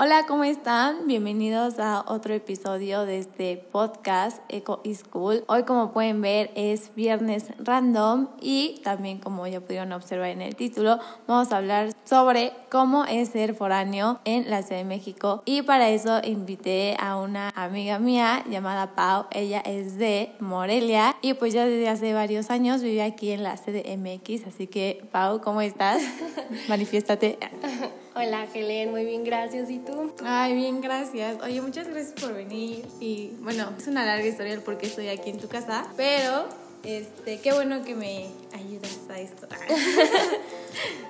Hola, ¿cómo están? Bienvenidos a otro episodio de este podcast Eco School. Hoy, como pueden ver, es viernes random y también, como ya pudieron observar en el título, vamos a hablar sobre cómo es ser foráneo en la Ciudad de México. Y para eso invité a una amiga mía llamada Pau. Ella es de Morelia y pues ya desde hace varios años vive aquí en la CDMX. Así que, Pau, ¿cómo estás? Manifiéstate. Hola, Helen, muy bien, gracias. ¿Y tú? Ay, bien, gracias. Oye, muchas gracias por venir. Y bueno, es una larga historia el por qué estoy aquí en tu casa, pero este, qué bueno que me ayudas a esto.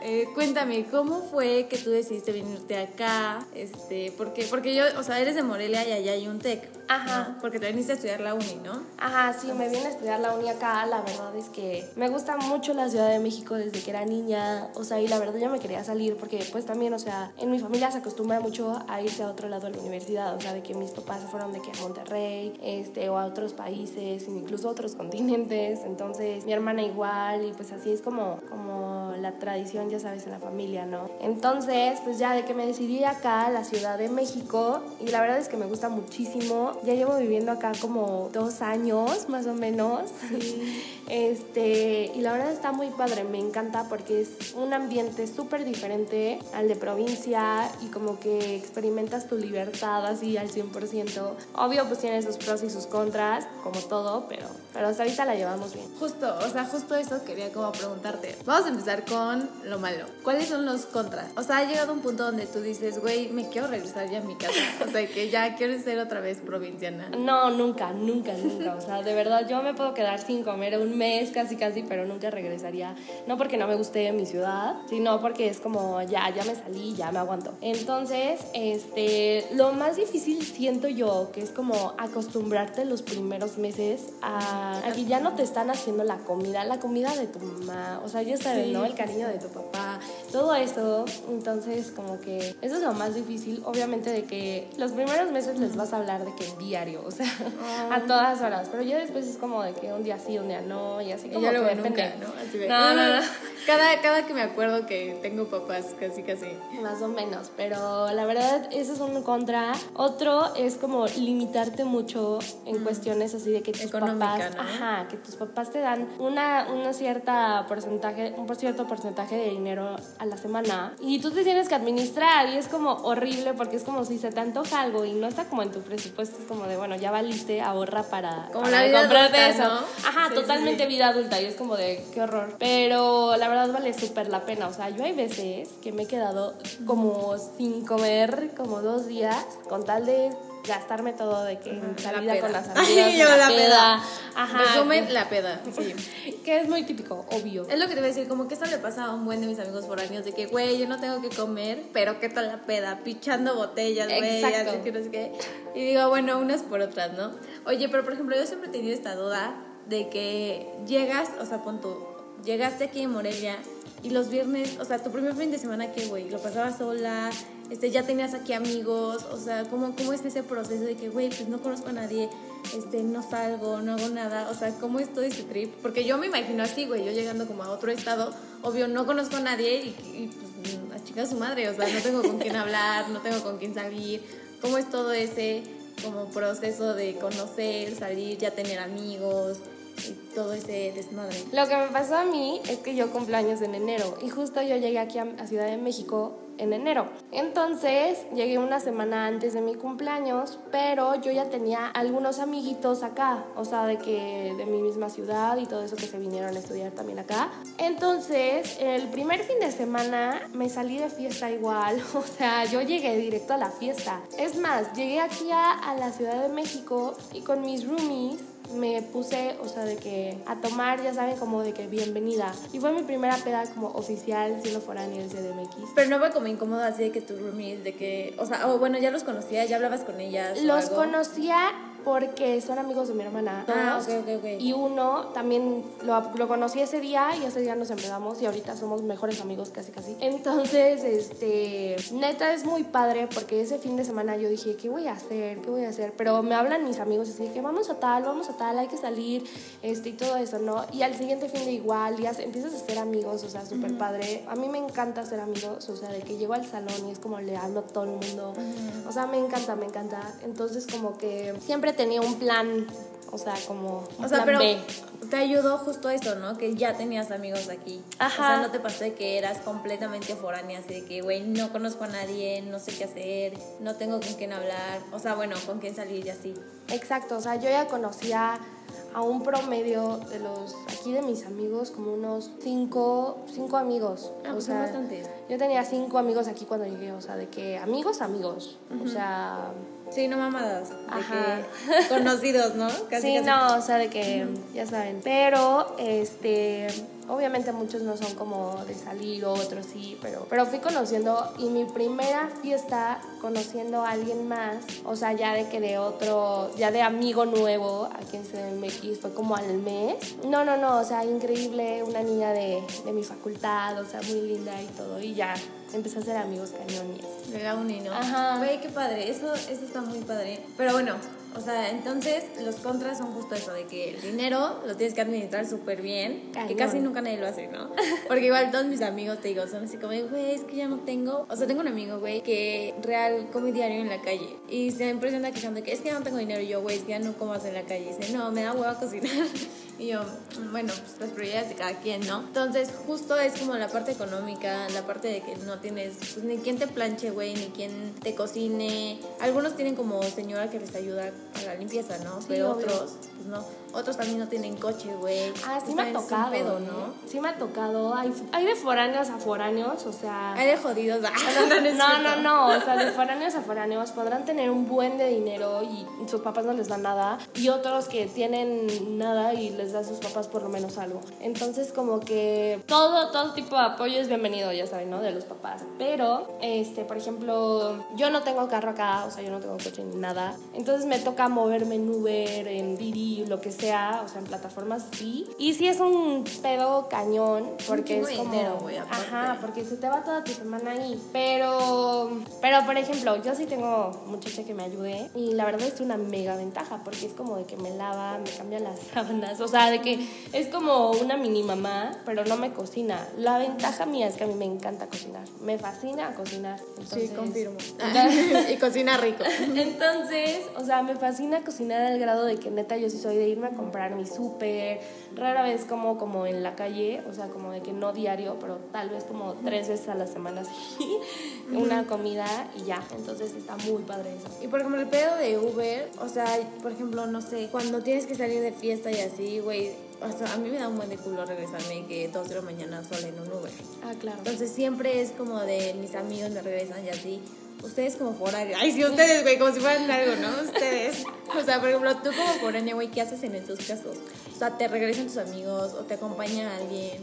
Eh, cuéntame, ¿cómo fue que tú decidiste venirte acá? Este, porque, porque yo, o sea, eres de Morelia y allá hay un TEC. Ajá. Porque te viniste a estudiar la uni, ¿no? Ajá, sí, me vine a estudiar la uni acá. La verdad es que me gusta mucho la Ciudad de México desde que era niña. O sea, y la verdad yo me quería salir porque pues también, o sea, en mi familia se acostumbra mucho a irse a otro lado de la universidad. O sea, de que mis papás se fueron de que a Monterrey, este, o a otros países, incluso a otros continentes. Entonces, mi hermana igual y pues así es como, como la tradición, ya sabes, en la familia, ¿no? Entonces, pues ya de que me decidí acá, a la Ciudad de México, y la verdad es que me gusta muchísimo. Ya llevo viviendo acá como dos años, más o menos. Este, y la verdad está muy padre, me encanta porque es un ambiente súper diferente al de provincia y como que experimentas tu libertad así al 100%. Obvio, pues tiene sus pros y sus contras, como todo, pero, pero hasta ahorita la llevamos bien. Justo, o sea, justo eso quería como preguntarte. Vamos a empezar con lo malo. ¿Cuáles son los contras? O sea, ha llegado un punto donde tú dices, güey, me quiero regresar ya a mi casa. O sea, que ya quiero ser otra vez provinciana. No, nunca, nunca, nunca. O sea, de verdad, yo me puedo quedar sin comer un mes casi, casi, pero nunca regresaría. No porque no me guste mi ciudad, sino porque es como, ya, ya me salí, ya me aguanto. Entonces, este, lo más difícil siento yo, que es como acostumbrarte los primeros meses a, a que ya no te están haciendo la comida, la comida de tu mamá, o sea, ya sabes, Sí, ¿no? El cariño de tu papá, todo eso. Entonces, como que eso es lo más difícil. Obviamente, de que los primeros meses les vas a hablar de que diario, o sea, a todas horas. Pero ya después es como de que un día sí, un día no, y así Y como ya que luego nunca, ¿no? Así de, No, no, no. Cada, cada que me acuerdo que tengo papás, casi, casi. Más o menos, pero la verdad ese es un contra. Otro es como limitarte mucho en cuestiones así de que tus Económica, papás, ¿no? ajá, que tus papás te dan una, una cierta porcentaje, un por cierto porcentaje de dinero a la semana y tú te tienes que administrar y es como horrible porque es como si se te antoja algo y no está como en tu presupuesto, es como de bueno, ya valiste, ahorra para, Como para la vida comprarte adulta, eso. ¿no? Ajá, Sí, sí, totalmente sí. vida adulta y es como de qué horror. Pero la verdad vale súper la pena. O sea, yo hay veces que me he quedado como sin comer como dos días con tal de gastarme todo de que en La salida peda. con las Ay, amigas, yo en la peda. Ajá. Resumen, que- la peda. Sí. Que es muy típico, obvio. Es lo que te voy a decir, como que esto le pasa a un buen de mis amigos foráneos, de que, güey, yo no tengo que comer, pero ¿qué tal la peda? Pichando botellas, güey, así que no sé qué. Y digo, bueno, unas por otras, ¿no? Oye, pero por ejemplo, yo siempre he tenido esta duda de que llegas, o sea, pon tú, llegaste aquí en Morelia y los viernes, o sea, tu primer fin de semana, ¿qué, güey? ¿Lo pasabas sola? Este, ya tenías aquí amigos, o sea, ¿cómo, cómo es ese proceso de que, güey, pues no conozco a nadie, este, no salgo, no hago nada, o sea, ¿cómo es todo ese trip? Porque yo me imagino así, güey, yo llegando como a otro estado, obvio, no conozco a nadie y, pues a chica su madre, o sea, no tengo con quién hablar, no tengo con quién salir, ¿cómo es todo ese como proceso de conocer, salir, ya tener amigos y todo ese desmadre? Lo que me pasó a mí es que yo cumplo años en enero y justo yo llegué aquí a Ciudad de México en enero. Entonces llegué una semana antes de mi cumpleaños, pero yo ya tenía algunos amiguitos acá, o sea, de que de mi misma ciudad y todo eso que se vinieron a estudiar también acá. Entonces, el primer fin de semana me salí de fiesta igual, o sea, yo llegué directo a la fiesta. Es más, llegué aquí a, a la Ciudad de México y con mis roomies me puse, o sea, de que a tomar, ya saben, como de que bienvenida. Y fue mi primera peda como oficial siendo foránea del CDMX. Pero no fue como incómodo así de que tus roomies, de que, o sea, o bueno, ya los conocías, ya hablabas con ellas. o Los algo? conocía porque son amigos de mi hermana. Ah, todos. ok, ok, ok. Y uno también lo, lo conocí ese día y ese día nos empezamos y ahorita somos mejores amigos casi casi. Entonces, este, neta es muy padre porque ese fin de semana yo dije, ¿qué voy a hacer? ¿Qué voy a hacer? Pero me hablan mis amigos así que vamos a tal, vamos a tal, hay que salir, este, y todo eso, ¿no? Y al siguiente fin de igual, y hace- empiezas a ser amigos, o sea, súper padre. A mí me encanta ser amigos, o sea, de que llego al salón y es como le hablo a todo el mundo. O sea, me encanta, me encanta. Entonces, como que siempre tenía un plan, o sea, como un O sea, plan pero B. te ayudó justo eso, ¿no? Que ya tenías amigos aquí. Ajá. O sea, no te pasó de que eras completamente foránea, así de que, güey, no conozco a nadie, no sé qué hacer, no tengo con quién hablar. O sea, bueno, con quién salir y así. Exacto, o sea, yo ya conocía a un promedio de los aquí de mis amigos, como unos cinco, cinco amigos. Ah, o pues sea, bastantes. yo tenía cinco amigos aquí cuando llegué, o sea, de que amigos, amigos. O sea, Sí, no mamadas. De Ajá. que conocidos, ¿no? Casi, sí, casi. no, o sea, de que ya saben. Pero, este, obviamente muchos no son como de salir, otros sí, pero, pero fui conociendo y mi primera fiesta conociendo a alguien más, o sea, ya de que de otro, ya de amigo nuevo aquí en CDMX fue como al mes. No, no, no, o sea, increíble, una niña de, de mi facultad, o sea, muy linda y todo, y ya empecé a ser amigos cañones. De la uni, ¿no? Ajá. Güey, qué padre. Eso, eso está muy padre. Pero bueno, o sea, entonces los contras son justo eso, de que el dinero lo tienes que administrar súper bien, que Cañón. casi nunca nadie lo hace, ¿no? Porque igual todos mis amigos, te digo, son así como, güey, es que ya no tengo... O sea, tengo un amigo, güey, que real come diario en la calle. Y se impresiona quejando que es que ya no tengo dinero. Y yo, güey, es que ya no comas en la calle. Y dice, no, me da hueva cocinar. Y yo, bueno, pues las prioridades de cada quien, ¿no? Entonces, justo es como la parte económica, la parte de que no tienes pues, ni quien te planche, güey, ni quien te cocine. Algunos tienen como señora que les ayuda a la limpieza, ¿no? Sí, Pero obvio. otros, no. Otros también no tienen coche, güey. Ah, sí me ha tocado, pedo, ¿eh? ¿no? Sí me ha tocado. Hay, hay de foráneos a foráneos, o sea... Hay de jodidos. ah, No, no, no, no, o sea, de foráneos a foráneos podrán tener un buen de dinero y sus papás no les dan nada y otros que tienen nada y les da a sus papás por lo menos algo. Entonces como que todo, todo tipo de apoyo es bienvenido, ya saben, ¿no? De los papás. Pero, este, por ejemplo, yo no tengo carro acá, o sea, yo no tengo coche ni nada. Entonces me toca moverme en Uber, en Didi, lo que sea, o sea, en plataformas así. Y sí es un pedo cañón porque es como... dinero, güey, aparte. Ajá, porque se te va toda tu semana ahí. Pero, pero por ejemplo, yo sí tengo muchacha que me ayude y la verdad es una mega ventaja porque es como de que me lava, me cambia las sábanas, o sea, de que es como una mini mamá, pero no me cocina. La ventaja mía es que a mí me encanta cocinar, me fascina cocinar. Entonces, Sí, confirmo. y cocina rico. entonces, o sea, me fascina cocinar al grado de que neta yo sí soy de irme a comprar mi súper, rara vez como, como en la calle, o sea, como de que no diario, pero tal vez como tres veces a la semana sí, una comida y ya. Entonces está muy padre eso. Y por ejemplo, el pedo de Uber, o sea, por ejemplo, no sé, cuando tienes que salir de fiesta y así, güey, o sea, a mí me da un buen de culo regresarme que dos de la mañana sola en un Uber. Ah, claro. Entonces siempre es como de mis amigos me regresan y así. Ustedes como foráneos. Ay, sí, ustedes, güey, como si fueran algo, ¿no? Ustedes. O sea, por ejemplo, tú como foráneo, güey, ¿qué haces en estos casos? O sea, ¿te regresan tus amigos o te acompaña alguien?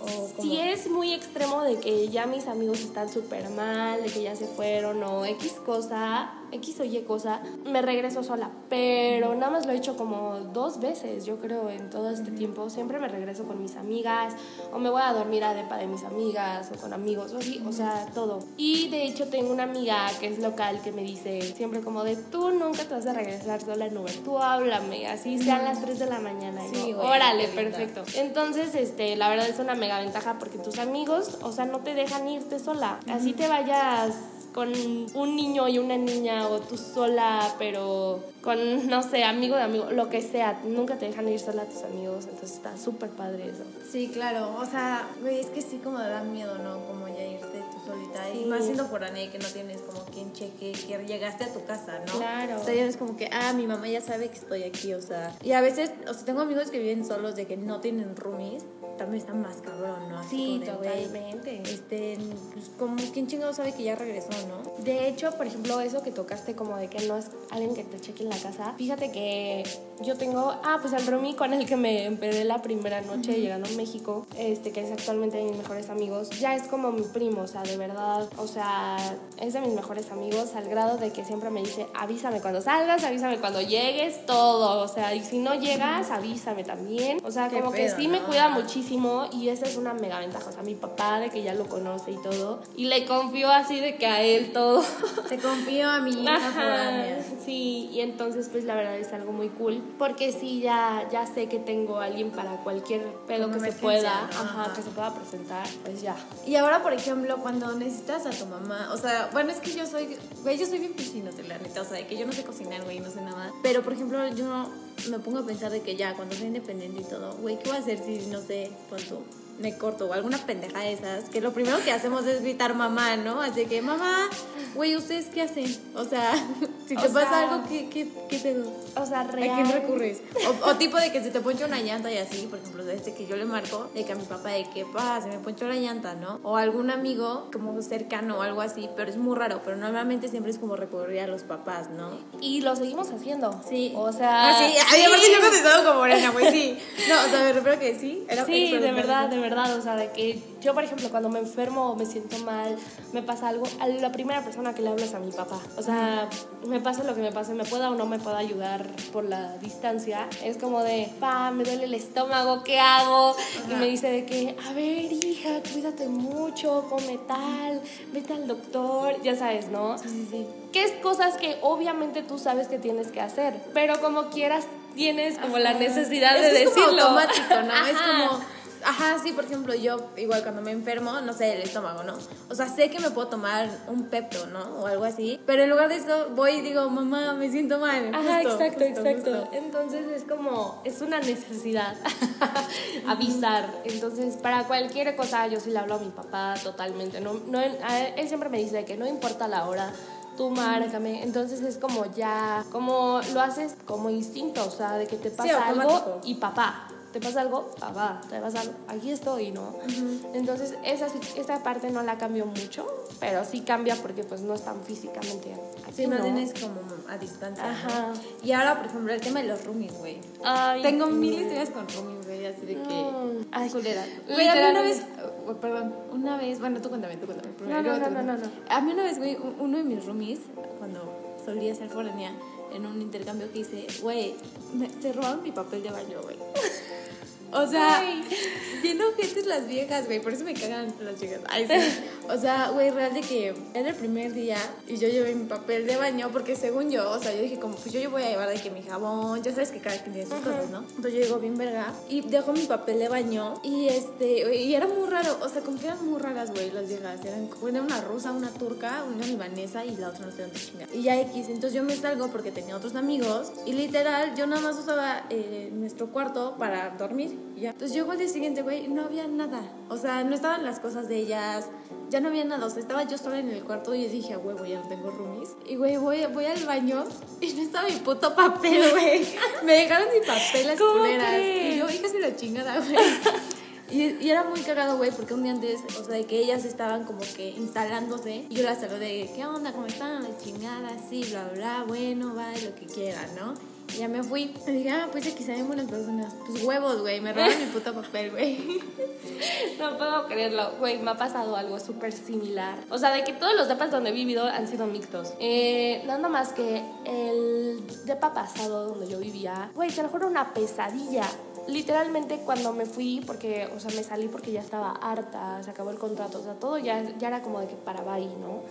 O como... Si es muy extremo de que ya mis amigos están súper mal, de que ya se fueron o X cosa, X o Y cosa, me regreso sola. Pero nada más lo he hecho como dos veces, yo creo, en todo este tiempo. Siempre me regreso con mis amigas o me voy a dormir a depa de mis amigas o con amigos o así, o sea, todo. Y de hecho tengo una amiga que es local que me dice siempre como de tú nunca te vas a regresar sola en Uber, tú háblame, así sean las 3 de la mañana. Y Sí, yo, güey, órale, perfecto. Entonces, este, la verdad es una mega ventaja porque tus amigos, o sea, no te dejan irte sola. Así te vayas con un niño y una niña o tú sola, pero con, no sé, amigo de amigo, lo que sea. Nunca te dejan ir sola tus amigos, entonces está súper padre eso. Sí, claro. O sea, güey, es que sí como da miedo, ¿no? Como ya irte tú solita. Sí. Y más siendo foránea y que no tienes como quien cheque que llegaste a tu casa, ¿no? Claro. O sea, ya es como que, ah, mi mamá ya sabe que estoy aquí, o sea. Y a veces, o sea, tengo amigos que viven solos de que no tienen roomies. También está más cabrón, ¿no? Así Sí, totalmente. Este, pues como quién chingado sabe que ya regresó, ¿no? De hecho, por ejemplo, eso que tocaste como de que no es alguien que te cheque en la casa. Fíjate que yo tengo, ah, pues el roomie con el que me empedé la primera noche llegando a México, este que es actualmente de mis mejores amigos, ya es como mi primo, o sea, de verdad, o sea, es de mis mejores amigos al grado de que siempre me dice, avísame cuando salgas, avísame cuando llegues, todo, o sea, y si no llegas, avísame también. O sea, Qué como que sí me cuida muchísimo y esa es una mega ventaja, o sea, mi papá de que ya lo conoce y todo, y le confío así de que a él todo. Te confío a mi hija sí, y entonces pues la verdad es algo muy cool, porque sí, ya, ya sé que tengo a alguien para cualquier pedo Como que se pueda, Ajá. que se pueda presentar, pues ya. Y ahora, por ejemplo, cuando necesitas a tu mamá, o sea, bueno, es que yo soy, güey, yo soy bien piscinote, la neta, o sea, de que yo no sé cocinar, güey, no sé nada. Pero, por ejemplo, yo me pongo a pensar de que ya, cuando soy independiente y todo, güey, ¿qué voy a hacer si, no sé, cuánto me corto o alguna pendeja de esas? Que lo primero que hacemos es gritar mamá, ¿no? Así que, mamá, güey, ¿ustedes qué hacen? O sea, si te O pasa sea, algo, ¿qué, qué, qué pedo? O sea, ¿A real. quién recurres? O, o tipo de que se te poncha una llanta y así, por ejemplo, este que yo le marco, de que a mi papá, de que, pa, se me ponchó la llanta, ¿no? O algún amigo como cercano o algo así, pero es muy raro, pero normalmente siempre es como recurrir a los papás, ¿no? Y lo seguimos haciendo. Sí. O sea. Ah, sí, ay, aparte yo he contestado como morena, güey, sí. No, o sea, me refiero que sí. Era Sí, de verdad, de verdad. O sea, de que yo, por ejemplo, cuando me enfermo o me siento mal, me pasa algo, a la primera persona que le hablo es a mi papá. O sea, me pasa lo que me pase, me pueda o no me pueda ayudar por la distancia. Es como de, pa, me duele el estómago, ¿qué hago? Y me dice de que, a ver, hija, cuídate mucho, come tal, vete al doctor, ya sabes, ¿no? Sí, sí, sí. que es cosas que obviamente tú sabes que tienes que hacer, pero como quieras tienes como la necesidad de es como decirlo. automático, ¿no? Es Ajá. como, ajá, sí, por ejemplo, yo igual cuando me enfermo, no sé, el estómago, ¿no? O sea, sé que me puedo tomar un Pepto, ¿no? O algo así, pero en lugar de eso voy y digo, mamá, me siento mal. Ajá, Justo, exacto, justo, exacto. justo. Entonces es como, es una necesidad avisar. Entonces, para cualquier cosa, yo sí le hablo a mi papá totalmente. No, no, él, siempre me dice que no importa la hora, tú márcame. Entonces es como ya, como lo haces como instinto, o sea, de que te pasa algo y papá. ¿Te pasa algo? Papá, te pasa algo. Aquí estoy, ¿no? Entonces, esa, esa parte no la cambio mucho, pero sí cambia porque pues no es tan físicamente así, Sí, no ¿no? tienes como a distancia. ¿no? Ajá. Y ahora, por ejemplo, el tema de los roomies, güey. Ay, Tengo mil historias con roomies, güey, así de que. Mm, ay, culera. Güey, a mí una vez. oh, perdón, una vez. Bueno, tú cuéntame, tú cuéntame. primero, No, no, no, no, A mí una vez, güey, un- uno de mis roomies, cuando solía ser foránea, en un intercambio que hice, güey, se robaron mi papel de baño, güey. O sea, bien ojetes las viejas, güey, por eso me cagan las chicas. Ay, sí. O sea, güey, real de que era el primer día y yo llevé mi papel de baño porque según yo, o sea, yo dije como, pues yo, yo voy a llevar de que mi jabón, ya sabes que cada quien tiene sus cosas, ¿no? Entonces yo llego bien verga y dejo mi papel de baño y este, y era muy raro, o sea, como que eran muy raras, güey, las viejas. Eran era una rusa, una turca, una libanesa y la otra no sé dónde chinga. Y ya X, entonces yo me salgo porque tenía otros amigos y literal yo nada más usaba eh, nuestro cuarto para dormir ya. Entonces llego al día siguiente, güey, no había nada. O sea, no estaban las cosas de ellas, ya no había nada. O sea, estaba yo sola en el cuarto y dije, a huevo, ya no tengo roomies. Y güey, voy, voy al baño y no estaba mi puto papel, güey. Me dejaron sin papel las ¿Cómo culeras. Y yo, hija, se la chingada, güey. Y, y era muy cagado, güey, porque un día antes, o sea, de que ellas estaban como que instalándose, y yo las saludé, ¿qué onda? ¿Cómo están? La chingada, sí, bla, bla, bueno, va, lo que quieran, ¿no? Ya me fui. Y dije, ah, pues aquí sabemos las personas. Pues huevos, güey, me robaron mi puto papel, güey. No puedo creerlo, güey, me ha pasado algo súper similar. O sea, de que todos los depas donde he vivido han sido mixtos. Eh, nada más que el depa pasado donde yo vivía, güey, te lo juro, una pesadilla. Literalmente cuando me fui, porque, o sea, me salí porque ya estaba harta, se acabó el contrato, o sea, todo ya, ya era como de que paraba ahí, ¿no?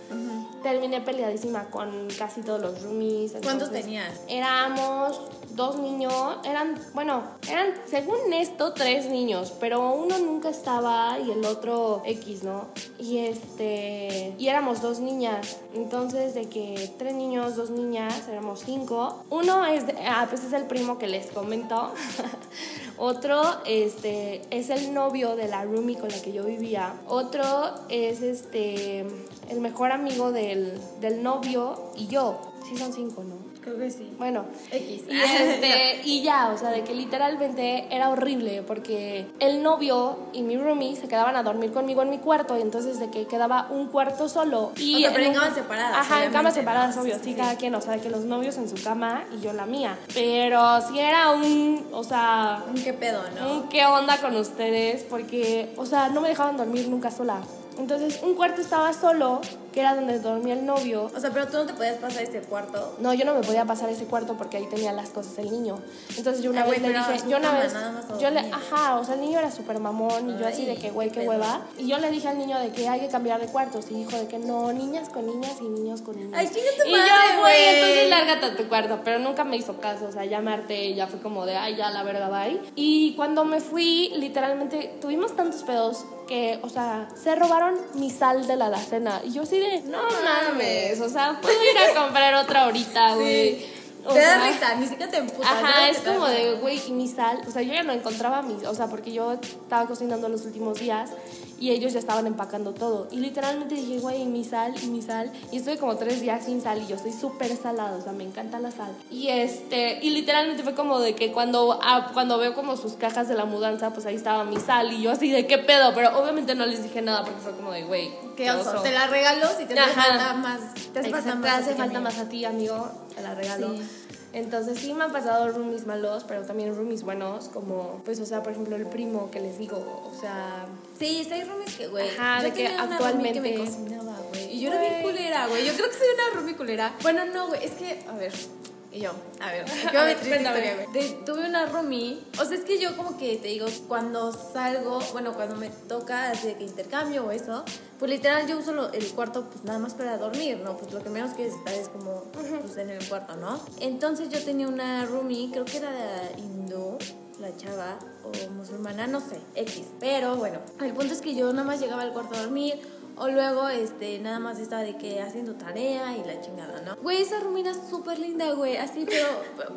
Terminé peleadísima con casi todos los roomies. ¿Cuántos tenías? Éramos dos niños, eran, bueno, eran según esto tres niños, pero uno nunca estaba y el otro X, ¿no? Y este, y éramos dos niñas, entonces de que tres niños, dos niñas, éramos cinco. Uno es, ah, pues es el primo que les comentó. Otro este, es el novio de la roomie con la que yo vivía. Otro es este el mejor amigo del, del novio y yo. Sí son cinco, ¿no? Creo que sí. Bueno, X. y, este, y ya, o sea, de que literalmente era horrible porque el novio y mi roomie se quedaban a dormir conmigo en mi cuarto y entonces de que quedaba un cuarto solo. Y O sea, pero en un- camas separadas, Ajá, en camas separadas, obvio, Sí, sí, cada quien, o sea, de que los novios en su cama y yo la mía. Pero sí era un, o sea, ¿Qué pedo, no? un qué onda con ustedes porque, o sea, no me dejaban dormir nunca sola. Entonces, un cuarto estaba solo, que era donde dormía el novio. O sea, pero tú no te podías pasar ese cuarto. No, yo no me podía pasar ese cuarto porque ahí tenía las cosas el niño. Entonces yo una Ay, vez le dije, yo una cama, vez, yo le, ajá, o sea, el niño era súper mamón y yo así de que, güey, qué hueva. Y yo le dije al niño de que hay que cambiar de cuartos y dijo de que no, niñas con niñas y niños con niños. Ay, tu y madre, yo, güey, entonces lárgate a tu cuarto, pero nunca me hizo caso, o sea, ya me harté y ya fue como de, ay, ya la verga, bye. Y cuando me fui, literalmente, tuvimos tantos pedos que, o sea, se robaron mi sal de la alacena. Y yo así de, no mames, o sea, puedo ir a comprar otra ahorita, güey. Sí. O Te da risa, ni siquiera te emputas. Ajá, es como de, güey, mi sal, o sea, yo ya no encontraba mi, o sea, porque yo estaba cocinando los últimos días y ellos ya estaban empacando todo. Y literalmente dije, güey, mi sal, y mi sal, y estuve como tres días sin sal y yo soy súper salada, o sea, me encanta la sal. Y este, y literalmente fue como de que cuando, ah, cuando veo como sus cajas de la mudanza, pues ahí estaba mi sal y yo así de, ¿qué pedo? Pero obviamente no les dije nada porque fue como de, güey, Qué oso. Te la regalo si te hace falta más. Te hace falta más a ti, amigo, te la regalo. Sí. Entonces sí me han pasado roomies malos, pero también roomies buenos, como, pues, o sea, por ejemplo, el primo que les digo, o sea, Sí, seis roomies que, güey. Ajá, yo de que una actualmente- que me cocinaba, güey. Y yo era bien culera, güey. Yo creo que soy una roomie culera. Bueno, no, güey. Es que, a ver. Y yo, a ver, A ver, historia. De- Tuve una roomie. O sea, es que yo como que te digo, cuando salgo, bueno, cuando me toca así de que intercambio o eso, pues literal yo uso lo- el cuarto pues nada más para dormir, ¿no? Pues lo que menos quieres estar es como pues, en el cuarto, ¿no? Entonces yo tenía una roomie, creo que era hindú, la chava, o musulmana, no sé, X. Pero bueno, el punto es que yo nada más llegaba al cuarto a dormir. O luego, este, nada más estaba de que haciendo tarea y la chingada, ¿no? Güey, esa rumina es súper linda, güey, así, pero,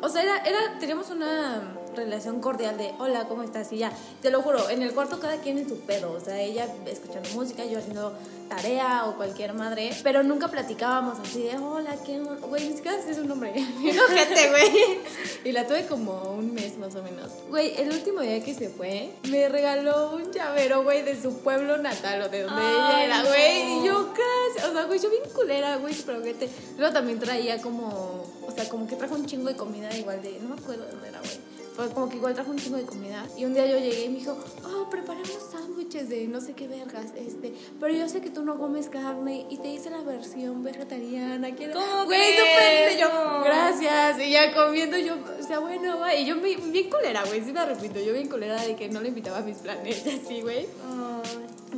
o sea, era, era, teníamos una relación cordial de, hola, ¿cómo estás? Y ya, te lo juro, en el cuarto cada quien en su pedo, o sea, ella escuchando música, yo haciendo tarea o cualquier madre, pero nunca platicábamos así de, hola, ¿qué? on-?" Güey, ni siquiera sé su nombre, ojete, güey. Y la tuve como un mes más o menos. Güey, el último día que se fue, me regaló un llavero, güey, de su pueblo natal o de donde ella Ay, era, no. güey. Y yo casi, o sea, güey, yo bien culera, güey, súper ojete. Luego también traía como, o sea, como que trajo un chingo de comida igual de, no me acuerdo de dónde era, güey. Fue como que igual trajo un chingo de comida. Y un día yo llegué y me dijo, oh, preparé unos sándwiches de no sé qué vergas, este. Pero yo sé que tú no comes carne y te hice la versión vegetariana. ¿quieres?" ¿Cómo Güey, súper yo, gracias. Y ya comiendo yo, o sea, bueno, va. Y yo me- bien culera, güey, sí me arrepiento. Yo bien culera de que no le invitaba a mis planes así, güey.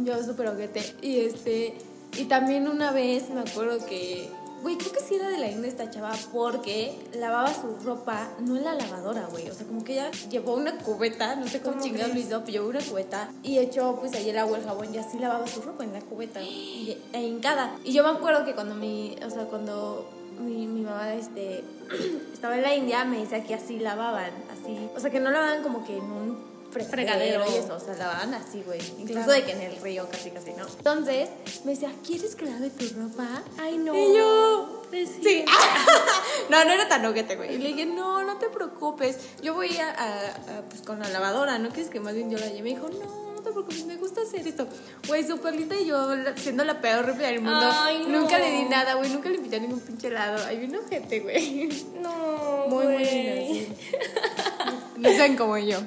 Yo súper ojete. Y este. Y también una vez me acuerdo que. Güey, creo que sí era de la India esta chava porque lavaba su ropa, no en la lavadora, güey. O sea, como que ella llevó una cubeta, no sé cómo ¿Cómo chingado crees? hizo, pero llevó una cubeta y echó pues ahí el agua, el jabón y así lavaba su ropa en la cubeta y, e hincada. Y yo me acuerdo que cuando mi, o sea, cuando mi, mi mamá este, estaba en la India, me decía que así lavaban, así. O sea, que no lavaban como que en un fregadero Fregadero. y eso, o sea, lavaban así, güey. Incluso Claro. de que en el río casi, casi, ¿no? Entonces, me decía, ¿quieres que lave tu ropa? Ay, no. Y yo, Sí. sí. no, no era tan ojete, güey. Y le dije, no, no te preocupes. Yo voy a, a- a, pues con la lavadora, ¿no quieres que más bien yo la lleve? Me dijo, no, no te preocupes, me gusta hacer esto. Güey, súper linda y yo siendo la peor rifle del mundo. Ay, no. Nunca le di nada, güey. Nunca le invité a ningún pinche helado. Ay, bien ojete, güey. No, Muy, muy güey. linda, sí. No sean como yo.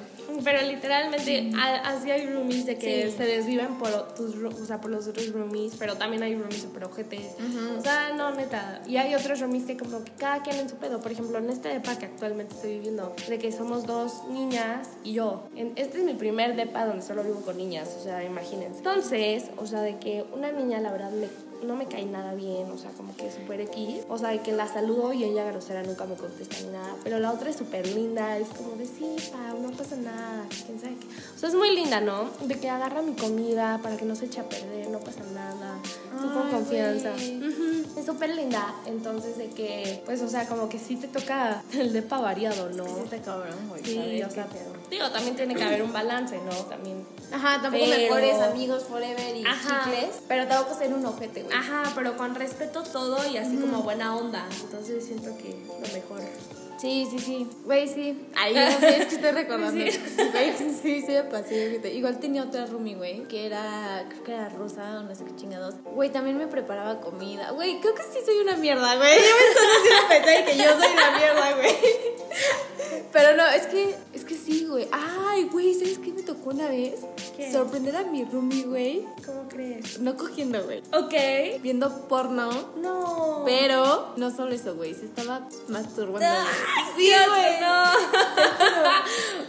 Pero literalmente así hay roomies de que Sí. se desviven por tus o sea, por los otros roomies, pero también hay roomies super ojetes. O sea, no, neta. Y hay otros roomies que como que cada quien en su pedo. Por ejemplo, en este depa que actualmente estoy viviendo, de que somos dos niñas y yo. En- este es mi primer depa donde solo vivo con niñas, o sea, imagínense. Entonces, o sea, de que una niña la verdad me no me cae nada bien, o sea, como que súper X. O sea, de que la saludo y ella grosera nunca me contesta ni nada. Pero la otra es súper linda, es como de sí, Pau, no pasa nada, quién sabe qué. O sea, es muy linda, ¿no? De que agarra mi comida para que no se eche a perder, no pasa nada. Tú con confianza. Es súper linda, entonces de que, pues, o sea, como que sí te toca el depa variado, ¿no? Sí, está cabrón, güey. Sí, o sea, digo, también tiene que haber un balance, ¿no? También. Ajá, tampoco Pero- mejores amigos forever y Ajá. chicles, pero tampoco ser un ojete, güey. Ajá, pero con respeto todo y así como buena onda. Entonces siento que lo mejor. Sí, sí, sí. Güey, sí. Ay, no sé, es que estoy recordando. Güey, sí, sí, sí, me pasé. Igual tenía otra roomie, güey, que era, creo que era rosa o no sé qué chingados. Güey, también me preparaba comida. Güey, creo que sí soy una mierda, güey. Ya me estás haciendo pensar que yo soy una mierda, güey. Pero no, es que, es que sí, güey. Ay, güey, ¿sabes qué me tocó una vez? ¿Qué? Sorprender a mi roomie, güey. ¿Cómo crees? No cogiendo, güey. Ok. Viendo porno. No. Pero no solo eso, güey. Se estaba masturbando. güey. Sí, güey. No.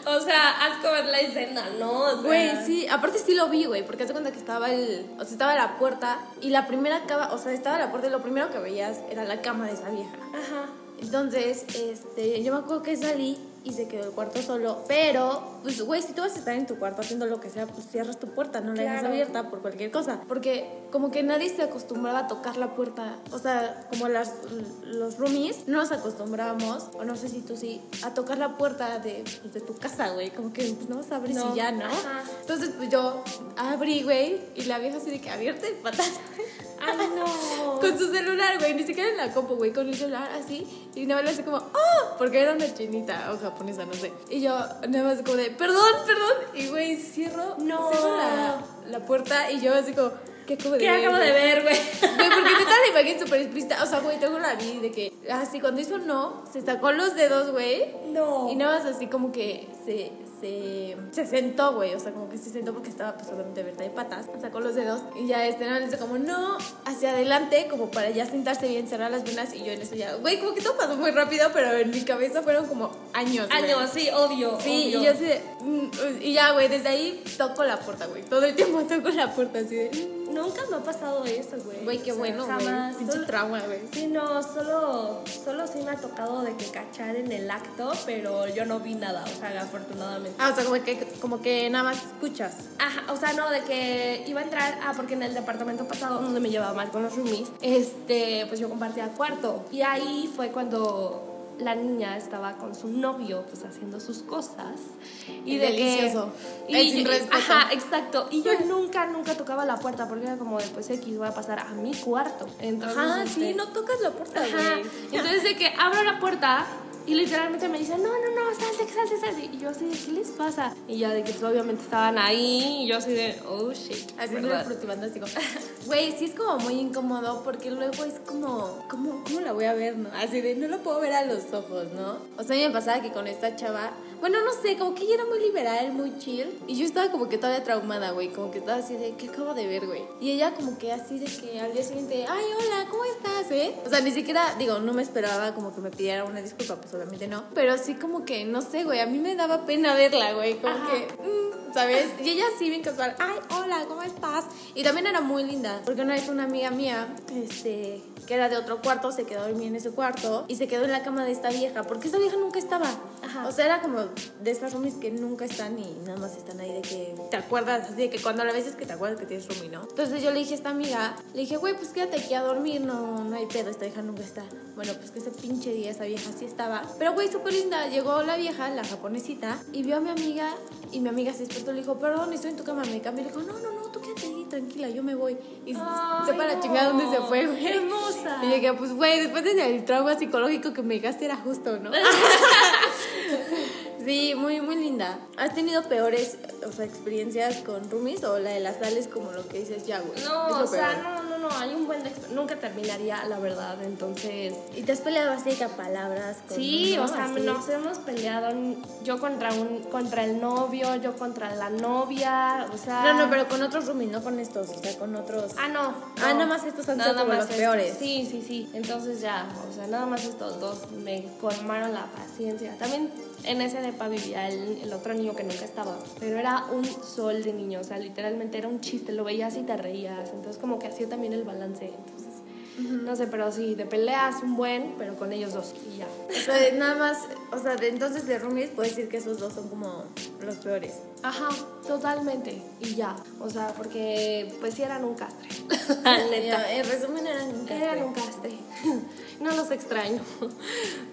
o sea, haz como ver la escena, ¿no? O sea, Güey, sí, aparte sí lo vi, güey, porque hace cuenta que estaba el, o sea, estaba la puerta y la primera cama, o sea, estaba la puerta y lo primero que veías era la cama de esa vieja. Ajá. Entonces, este, yo me acuerdo que salí y se quedó el cuarto solo, pero, pues, güey, si tú vas a estar en tu cuarto haciendo lo que sea, pues cierras tu puerta, no la dejas abierta por cualquier cosa, porque como que nadie se acostumbraba a tocar la puerta, o sea, como las, los roomies, no nos acostumbrábamos, o no sé si tú sí, a tocar la puerta de, pues, de tu casa, güey, como que, pues, no abres No. y ya, ¿no? Ajá. Entonces, pues, yo abrí, güey, y la vieja así de que abierta de patas. Ay, no. Con su celular, güey, ni siquiera en la compu, güey, con el celular así. Y nada más le hace como, ¡oh! Porque era una chinita o japonesa, no sé. Y yo nada más como de, perdón, perdón. Y güey, cierro, No. cierro la, la puerta y yo así como, ¿qué acabo de ¿Qué ver? acabo de güey?" ver, güey? Güey, porque neta la imagen súper explícita. O sea, güey, tengo la vi de que así cuando hizo no, se sacó los dedos, güey. No. Y nada más así como que se, se, se sentó, güey. O sea, como que se sentó porque estaba pues obviamente abierta de patas. Sacó los dedos y ya este le como no hacia adelante, como para ya sentarse bien, cerrar las venas. Y yo en eso ya, güey, como que todo pasó muy rápido, pero en mi cabeza fueron como años. Años, sí, obvio. Sí, obvio. y yo así de, mm, y ya, güey, desde ahí toco la puerta, güey. Todo el tiempo toco la puerta así de, Nunca me ha pasado eso, güey. güey, qué O sea, bueno, güey. Jamás. Pinche trauma, güey. Sí, no, solo, solo sí me ha tocado de que cachar en el acto, pero yo no vi nada, o sea, afortunadamente. Ah, o sea, como que, como que nada más escuchas. Ajá, o sea, no, de que iba a entrar, ah, porque en el departamento pasado, donde me llevaba mal con los roomies, este, pues yo compartía cuarto. Y ahí fue cuando la niña estaba con su novio, pues haciendo sus cosas. Y de delicioso. Que, sin yo-. Ajá, exacto. Y yo nunca, nunca tocaba la puerta porque era como de, pues X, voy a pasar a mi cuarto. Entonces, Ajá, este, sí, no tocas la puerta, Ajá. Entonces de que abro la puerta y literalmente me dicen, no, no, no, salte, salte, salte. Y yo así de, ¿qué les pasa? Y ya de que pues, obviamente estaban ahí y yo así de, oh shit. Haciendo el frutifantástico. Güey, sí es como muy incómodo porque luego es como, ¿cómo, ¿cómo la voy a ver, no? Así de, no lo puedo ver a los ojos, ¿no? O sea, a mí me pasaba que con esta chava, bueno, no sé, como que ella era muy liberal, muy chill. Y yo estaba como que todavía traumada, güey, como que estaba así de, ¿qué acabo de ver, güey? Y ella como que así de que al día siguiente, ay, hola, ¿cómo estás, eh? O sea, ni siquiera, digo, no me esperaba como que me pidiera una disculpa, pues obviamente no. Pero sí como que, no sé, güey, a mí me daba pena verla, güey, como Ajá. que... mm, ¿Sabes? Y ella sí bien casual, ay, hola, ¿cómo estás? Y también era muy linda, porque una vez una amiga mía, este, que era de otro cuarto, se quedó a dormir en ese cuarto y se quedó en la cama de esta vieja, porque esta vieja nunca estaba. Ajá. O sea, era como de estas roomies que nunca están y nada más están ahí de que te acuerdas, así de que cuando a la vez es que te acuerdas que tienes roomie, ¿no? Entonces yo le dije a esta amiga, le dije, güey, pues quédate aquí a dormir, no, no hay pedo, esta vieja nunca está. Bueno, pues que ese pinche día esa vieja sí estaba. Pero, güey, súper linda, llegó la vieja, la japonesita, y vio a mi amiga y mi amiga se despertó y le dijo, perdón, estoy en tu cama, me cambio. Y le dijo, no, no, no, tú quédate ahí, tranquila, yo me voy. Y se- Ay, la no. chingada dónde se fue, güey. Hermosa. Y llegué, pues, güey, después del trauma psicológico que me dejaste era justo, ¿no? Sí, muy, muy linda. ¿Has tenido peores, o sea, experiencias con roomies o la de las sales como lo que dices ya, güey? No, o sea, no, no, no, hay un buen... de Nunca terminaría, la verdad, entonces... ¿Y te has peleado así que a palabras? Con Sí, uno, o sea, así? nos hemos peleado yo contra un contra el novio, yo contra la novia, o sea... No, no, pero con otros roomies, no con estos, o sea, con otros... Ah, no. Ah, no. nada más estos han sido como los estos. peores. Sí, sí, sí. Entonces ya, o sea, nada más estos dos me colmaron la paciencia. También en ese depa vivía el, el otro niño que nunca estaba, pero era un sol de niño, o sea, literalmente era un chiste, lo veías y te reías. Entonces como que hacía también el balance. Entonces, No sé, pero sí, de peleas un buen, pero con ellos dos y ya. O sea, nada más, o sea, de, entonces de roomies puedes decir que esos dos son como los peores. Ajá, totalmente. Y ya. O sea, porque pues sí eran un castre. Neta. En resumen eran un castre. Eran un castre. No los extraño.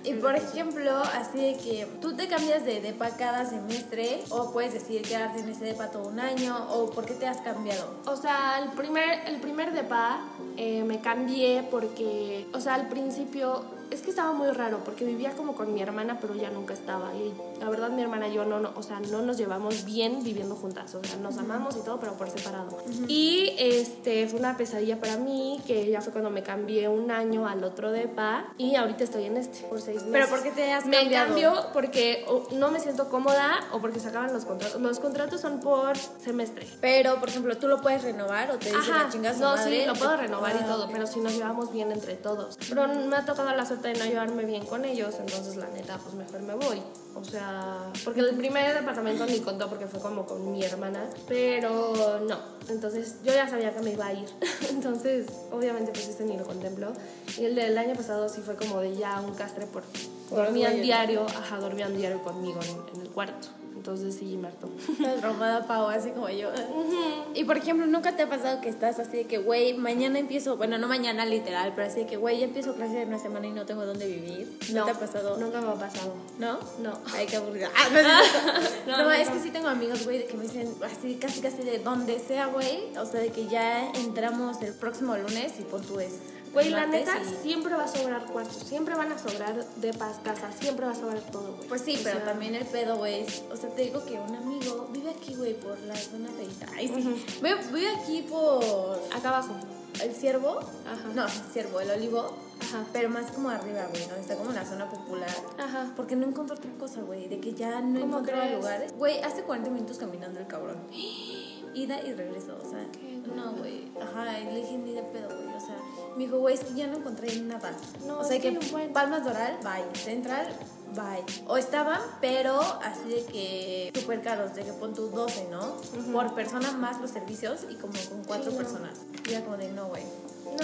Y por ejemplo, así de que tú te cambias de depa cada semestre o puedes decidir quedarte en ese depa todo un año o por qué te has cambiado. O sea, el primer, el primer depa eh, me cambié porque, o sea, al principio es que estaba muy raro porque vivía como con mi hermana, pero ya nunca estaba. Y la verdad, mi hermana y yo no, no, o sea, no nos llevamos bien viviendo juntas. O sea, nos amamos y todo, pero por separado. Y este fue una pesadilla para mí, que ya fue cuando me cambié un año al otro depa. Y ahorita estoy en este por seis meses. ¿Pero por qué te has Me cambiado? cambio porque no me siento cómoda o porque se acaban los contratos. Los contratos son por semestre. Pero, por ejemplo, tú lo puedes renovar o te dicen Ajá, a chingas no, sí, lo puedo renovar y todo, pero si nos llevamos bien entre todos. Pero me ha tocado la suerte de no llevarme bien con ellos, entonces la neta, pues mejor me voy. O sea, porque el primer departamento ni contó porque fue como con mi hermana, pero no. Entonces yo ya sabía que me iba a ir. Entonces, obviamente, pues este ni lo contempló. Y el del año pasado sí fue como de ya un castre por. Por Dormían güeyes. diario, ajá, dormían diario conmigo en, en el cuarto. Entonces sí. Estás traumada, Pau, así como yo. Y por ejemplo, ¿nunca te ha pasado que estás así de que, güey, mañana empiezo, bueno, no mañana literal, pero así de que, güey, ya empiezo clase en una semana y no tengo dónde vivir? ¿No, te ha pasado? Nunca me ha pasado. ¿No? No. Ay, qué aburrida. Ah, no. No, es que sí tengo amigos, güey, de que me dicen así, casi, casi de donde sea, güey. O sea, de que ya entramos el próximo lunes y por tu es. Güey, la neta, siempre va a sobrar cuartos, siempre van a sobrar depas, casas, siempre va a sobrar todo, güey. Pues sí, O pero sea, también el pedo, güey. O sea, te digo que un amigo vive aquí, güey, por la zona feita. Ay, sí. Vive, vive aquí por Acá abajo. el ciervo. Ajá. No, el ciervo, el olivo. Ajá. Pero más como arriba, güey, ¿no? Está como en la zona popular. Ajá. Porque no encontró otra cosa, güey. De que ya no ¿Cómo encontraba lugares. Güey, hace 40 minutos caminando el cabrón. Ida y regreso, o sea. Qué No, güey. Ajá, y le dije ni de pedo, güey. Me dijo, güey, es que ya no encontré nada. No, o sea, es que que. Palmas Doral, bye. Central, bye. O estaban, pero así de que súper caros, de que pon tu 12, ¿no? Por persona más los servicios y como con cuatro Sí, no. personas. Y era como de, no, güey.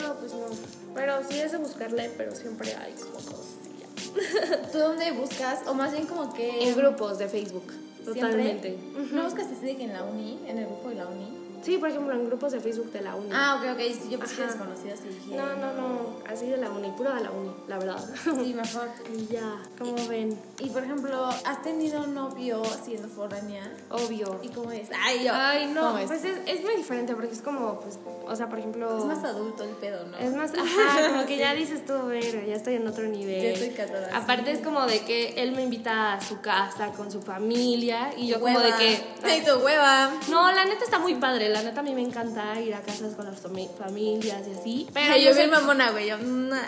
No, pues no. Pero sí es de buscarle, pero siempre hay como cosillas. ¿Tú dónde buscas? O más bien como que... En grupos de Facebook. Totalmente. ¿No buscas así de que en la uni? En el grupo de la uni. Sí, por ejemplo, en grupos de Facebook de la uni. Ah, ok, ok. Sí, yo pensé que y dije... No, no, no. Así de la uni, puro de la uni, la verdad. Sí, mejor. y ya, como ven, Y por ejemplo, ¿has tenido novio siendo foránea? obvio. ¿Y cómo es? Ay, yo. Ay, no, ¿Cómo es? pues es, es muy diferente porque es como, pues, o sea, por ejemplo... Es más adulto el pedo, ¿no? Es más, ajá, como que Sí. ya dices tú, ver, ya estoy en otro nivel. Ya estoy casada, sí. Aparte es como de que él me invita a su casa con su familia y yo como de que... Ay, tu hueva. No, la neta está muy padre, la neta a mí me encanta ir a casas con las fami- familias y así. Pero Ay, yo soy mamona, güey. Yo, nah.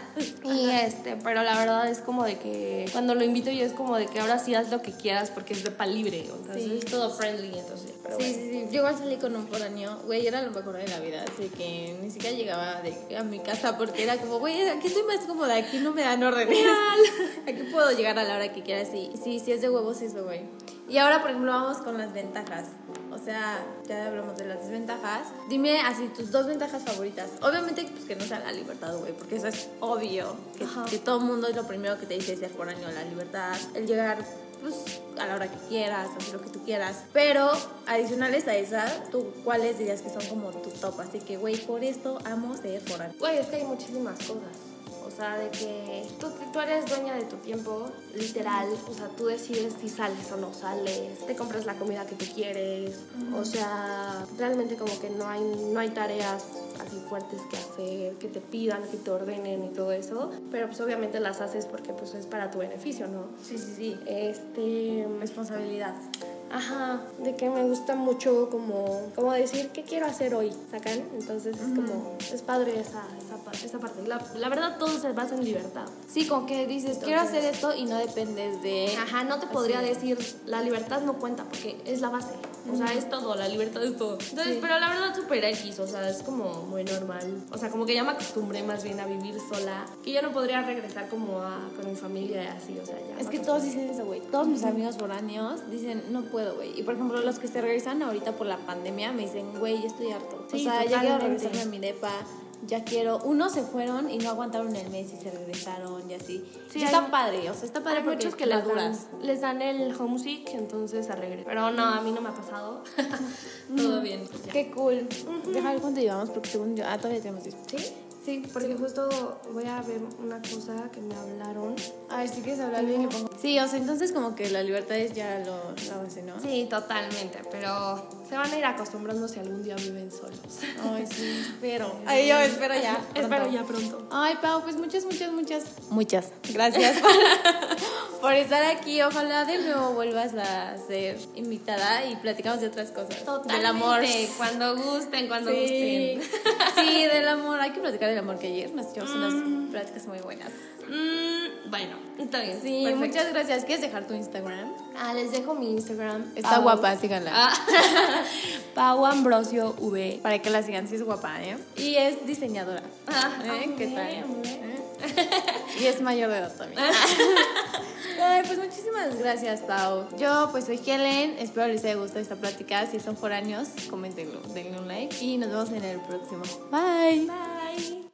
Y este, pero la verdad es como de que cuando lo invito yo es como de que ahora sí haz lo que quieras porque es de pa libre, entonces Sí. es todo friendly, entonces. Pero Sí, bueno. sí, sí. Yo igual salí con un foráneo, güey, era lo mejor de la vida, así que ni siquiera llegaba de, a mi casa porque era como, güey, aquí estoy más cómoda, aquí no me dan órdenes. aquí puedo llegar a la hora que quiera, sí. Sí, sí es de huevos, sí es de güey. Y ahora, por ejemplo, vamos con las ventajas. O sea, ya hablamos de las desventajas. Dime así tus dos ventajas favoritas. Obviamente, pues que no sea la libertad, güey, porque eso es obvio. Que, que todo el mundo es lo primero que te dice ser foráneo, la libertad. El llegar pues a la hora que quieras, hacer lo que tú quieras. Pero adicionales a esas, ¿tú cuáles dirías que son como tu top? Así que, güey, por esto amo ser foráneo. Güey, es que hay muchísimas cosas. O sea, de que tú, tú eres dueña de tu tiempo, literal. O sea, tú decides si sales o no sales, te compras la comida que tú quieres. O sea, realmente como que no hay, no hay tareas así fuertes que hacer, que te pidan, que te ordenen y todo eso. Pero pues obviamente las haces porque pues es para tu beneficio, ¿no? Sí, sí, sí. Este... Responsabilidad. Ajá, de que me gusta mucho como, como decir qué quiero hacer hoy, ¿sacan? Entonces es como, es padre esa, esa, esa parte. La, la verdad todo se basa en libertad. Sí, como que dices, quiero hacer esto y no dependes de... Ajá, no te podría decir, la libertad no cuenta porque es la base. O sea, es todo, la libertad es todo. Entonces, Sí. pero la verdad super X, o sea, es como muy normal. O sea, como que ya me acostumbré más bien a vivir sola, que yo no podría regresar como a, con mi familia y así, o sea, ya. Es que todos dicen eso, güey. Todos mis amigos foráneos dicen, no puedo, güey. Y por ejemplo, los que se regresan ahorita por la pandemia me dicen, güey, ya estoy harto. Sí, o sea, ya quiero regresarme a mi depa. Ya quiero. Unos se fueron y no aguantaron el mes y se regresaron y así. Sí, Y hay- está padre, o sea, está padre Hay porque muchos que les dan, les dan el homesick, entonces a regresar. Pero no, a mí no me ha pasado. Todo bien. Qué cool. Deja ver cuánto llevamos porque según yo. Ah, todavía tenemos 10. ¿Sí? Sí, porque justo voy a ver una cosa que me hablaron. A ver, si quieres hablar bien, pongo. Sí, o sea, entonces como que la libertad es ya lo, la base, ¿no? Sí, totalmente, pero se van a ir acostumbrando si algún día viven solos. Ay, sí, espero. Ay, yo espero ya. Espero ya pronto. Ay, Pau, pues muchas, muchas, muchas, muchas gracias por, por estar aquí. Ojalá de nuevo vuelvas a ser invitada y platicamos de otras cosas. Del amor. Cuando gusten, cuando Sí. gusten. sí, del amor. Hay que platicar del amor que ayer nos echamos unas pláticas muy buenas. Mm, bueno, está bien. Sí, perfecto. muchas gracias. ¿Quieres dejar tu Instagram? Ah, les dejo mi Instagram. Está Pau- guapa, síganla. Ah, Pau Ambrosio V. Para que la sigan, sí es guapa, ¿eh? Y es diseñadora. Ah, ¿Eh? ¿Qué tal? ¿Eh? Y es mayor de edad también. Ay, pues muchísimas gracias, Pau. Yo pues soy Helen, espero les haya gustado esta plática. Si son foráneos, coméntenlo, denle un like y nos vemos en el próximo. Bye. Bye. Bye.